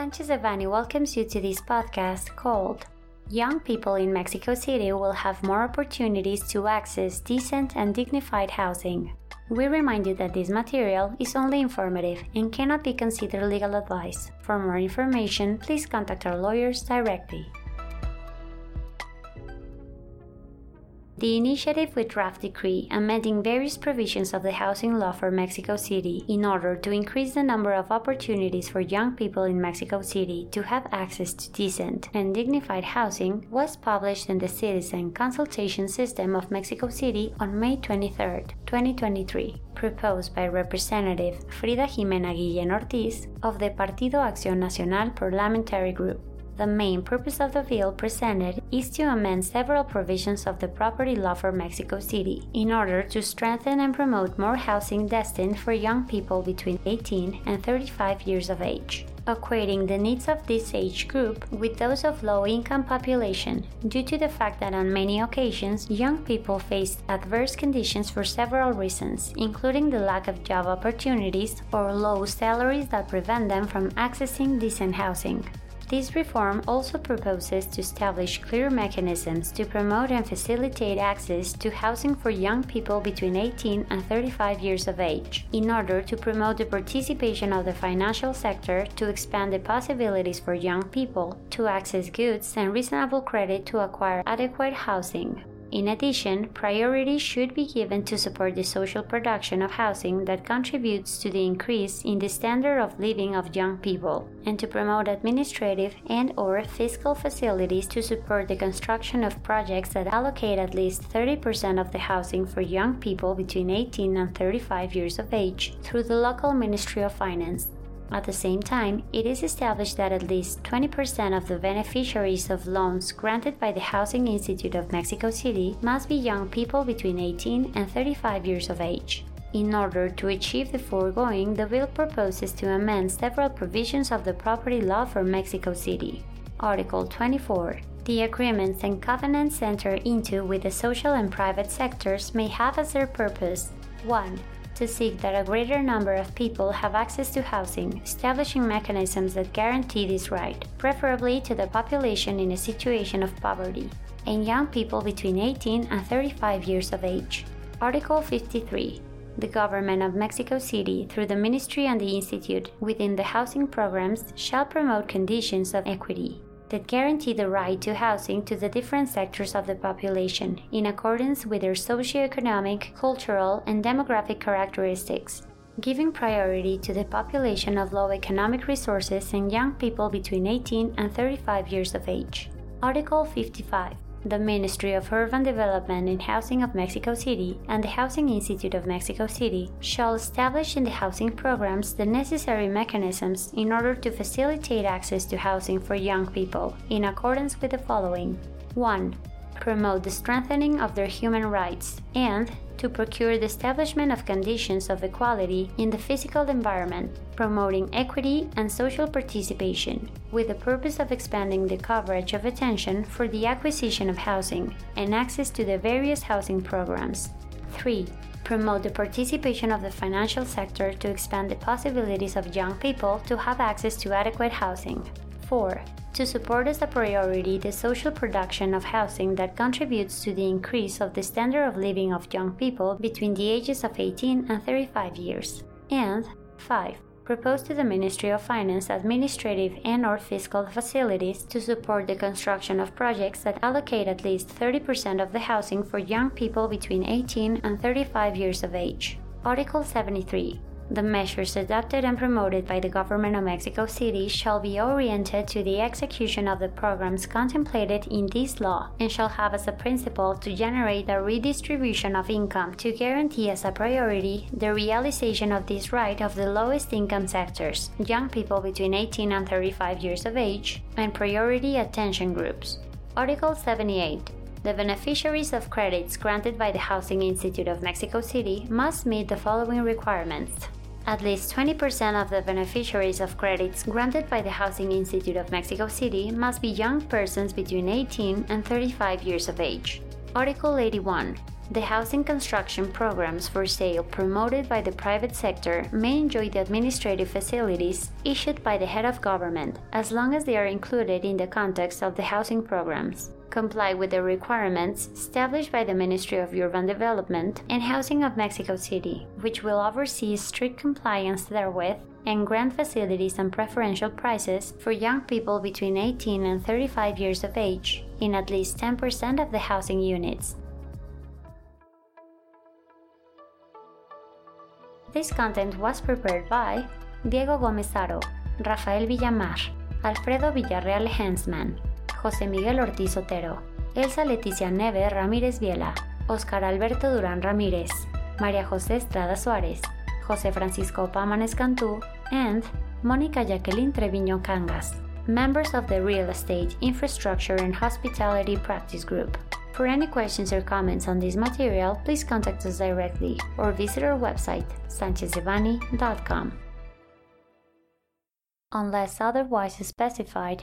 Sanchez Devanny welcomes you to this podcast called Young people in Mexico City will have more opportunities to access decent and dignified housing. We remind you that this material is only informative and cannot be considered legal advice. For more information, please contact our lawyers directly. The initiative with draft decree amending various provisions of the housing law for Mexico City in order to increase the number of opportunities for young people in Mexico City to have access to decent and dignified housing was published in the Citizen Consultation System of Mexico City on May 23, 2023, proposed by Representative Frida Jimena Guillen Ortiz of the Partido Acción Nacional Parliamentary Group. The main purpose of the bill presented is to amend several provisions of the property law for Mexico City in order to strengthen and promote more housing destined for young people between 18 and 35 years of age equating the needs of this age group with those of low income population due to the fact that on many occasions young people face adverse conditions for several reasons including the lack of job opportunities or low salaries that prevent them from accessing decent housing this reform also proposes to establish clear mechanisms to promote and facilitate access to housing for young people between 18 and 35 years of age, in order to promote the participation of the financial sector to expand the possibilities for young people to access goods and reasonable credit to acquire adequate housing. In addition, priority should be given to support the social production of housing that contributes to the increase in the standard of living of young people, and to promote administrative and or fiscal facilities to support the construction of projects that allocate at least 30% of the housing for young people between 18 and 35 years of age through the local Ministry of Finance. At the same time, it is established that at least 20% of the beneficiaries of loans granted by the Housing Institute of Mexico City must be young people between 18 and 35 years of age. In order to achieve the foregoing, the bill proposes to amend several provisions of the property law for Mexico City. Article 24 the agreements and covenants entered into with the social and private sectors may have as their purpose 1 to seek that a greater number of people have access to housing, establishing mechanisms that guarantee this right, preferably to the population in a situation of poverty, and young people between 18 and 35 years of age. Article 53 the government of Mexico City, through the Ministry and the Institute within the housing programs, shall promote conditions of equity, that guarantee the right to housing to the different sectors of the population in accordance with their socioeconomic, cultural, and demographic characteristics, giving priority to the population of low economic resources and young people between 18 and 35 years of age. Article 55 the Ministry of Urban Development and Housing of Mexico City and the Housing Institute of Mexico City shall establish in the housing programs the necessary mechanisms in order to facilitate access to housing for young people in accordance with the following. 1 promote the strengthening of their human rights, and to procure the establishment of conditions of equality in the physical environment, promoting equity and social participation, with the purpose of expanding the coverage of attention for the acquisition of housing and access to the various housing programs. 3. Promote the participation of the financial sector to expand the possibilities of young people to have access to adequate housing. 4 to support as a priority the social production of housing that contributes to the increase of the standard of living of young people between the ages of 18 and 35 years. And 5. Propose to the Ministry of Finance administrative and or fiscal facilities to support the construction of projects that allocate at least 30% of the housing for young people between 18 and 35 years of age. Article 73 the measures adopted and promoted by the government of Mexico City shall be oriented to the execution of the programs contemplated in this law and shall have as a principle to generate a redistribution of income to guarantee as a priority the realization of this right of the lowest income sectors, young people between 18 and 35 years of age, and priority attention groups. Article 78 the beneficiaries of credits granted by the Housing Institute of Mexico City must meet the following requirements. At least 20% of the beneficiaries of credits granted by the Housing Institute of Mexico City must be young persons between 18 and 35 years of age. Article 81 The housing construction programs for sale promoted by the private sector may enjoy the administrative facilities issued by the head of government as long as they are included in the context of the housing programs comply with the requirements established by the Ministry of Urban Development and Housing of Mexico City, which will oversee strict compliance therewith and grant facilities and preferential prices for young people between 18 and 35 years of age in at least 10% of the housing units. This content was prepared by Diego Gómez-Haro, Rafael Villamar, Alfredo Villarreal Hensman, José Miguel Ortiz Otero, Elsa Leticia Neve Ramírez Viela, Oscar Alberto Durán Ramírez, María José Estrada Suárez, José Francisco Pámanes Cantú, and Mónica Jacqueline Treviño Cangas, members of the Real Estate, Infrastructure and Hospitality Practice Group. For any questions or comments on this material, please contact us directly or visit our website, sanchezdevanny.com. Unless otherwise specified,